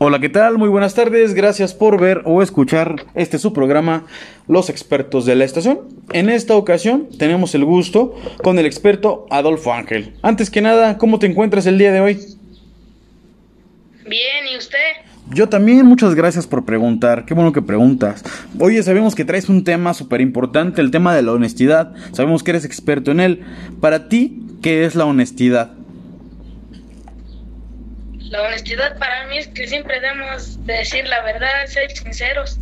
Hola, ¿qué tal? Muy buenas tardes. Gracias por ver o escuchar este su programa, Los expertos de la estación. En esta ocasión tenemos el gusto con el experto Adolfo Ángel. Antes que nada, ¿cómo te encuentras el día de hoy? Bien, ¿y usted? Yo también, muchas gracias por preguntar. Qué bueno que preguntas. Oye, sabemos que traes un tema súper importante, el tema de la honestidad. Sabemos que eres experto en él. Para ti, ¿qué es la honestidad? La honestidad para mí es que siempre debemos decir la verdad, ser sinceros.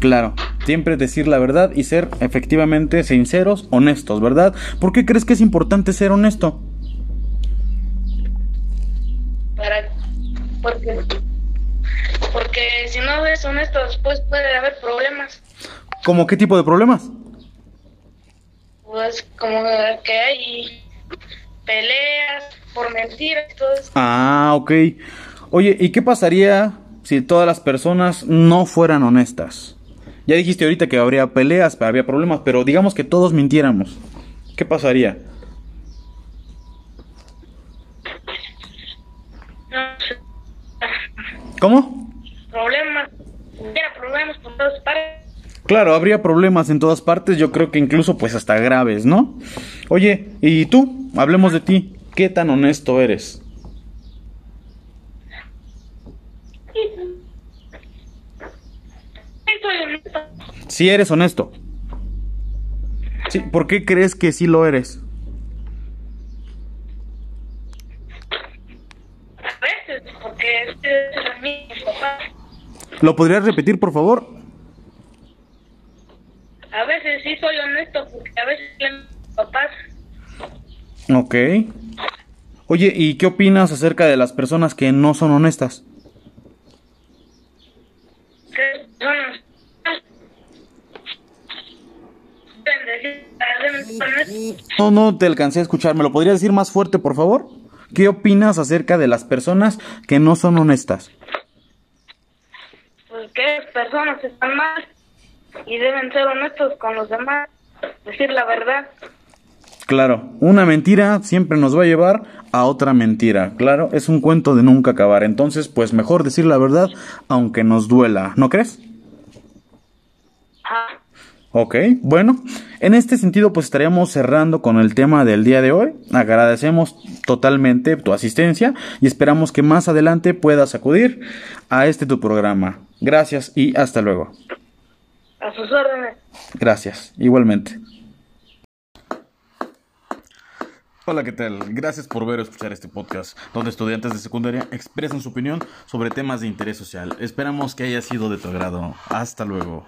Claro, siempre decir la verdad y ser efectivamente sinceros, honestos, ¿verdad? ¿Por qué crees que es importante ser honesto? Para porque porque si no eres honesto después puede haber problemas. ¿Cómo qué tipo de problemas? Pues como que hay peleas por mentiras y todo eso. Ah, ok. Oye, ¿y qué pasaría si todas las personas no fueran honestas? Ya dijiste ahorita que habría peleas, habría problemas, pero digamos que todos mintiéramos. ¿Qué pasaría? No sé, ¿Cómo? problemas, hubiera problemas por todas partes. Claro, habría problemas en todas partes, yo creo que incluso pues hasta graves, ¿no? Oye, ¿y tú? Hablemos de ti. ¿Qué tan honesto eres? Honesto. Sí eres honesto. Sí, ¿por qué crees que sí lo eres? A veces, es. ¿Lo podrías repetir, por favor? A veces sí soy honesto, porque a veces mis papás. Ok. Oye, ¿y qué opinas acerca de las personas que no son honestas? que son. No, no te alcancé a escuchar. ¿Me lo podrías decir más fuerte, por favor? ¿Qué opinas acerca de las personas que no son honestas? pues que personas están mal y deben ser honestos con los demás, decir la verdad. Claro, una mentira siempre nos va a llevar a otra mentira. Claro, es un cuento de nunca acabar. Entonces, pues mejor decir la verdad aunque nos duela. ¿No crees? Ok, bueno, en este sentido pues estaríamos cerrando con el tema del día de hoy. Agradecemos totalmente tu asistencia y esperamos que más adelante puedas acudir a este tu programa. Gracias y hasta luego. a sus órdenes. Gracias, igualmente. Hola, ¿qué tal? Gracias por ver o escuchar este podcast, donde estudiantes de secundaria expresan su opinión sobre temas de interés social. Esperamos que haya sido de tu agrado. Hasta luego.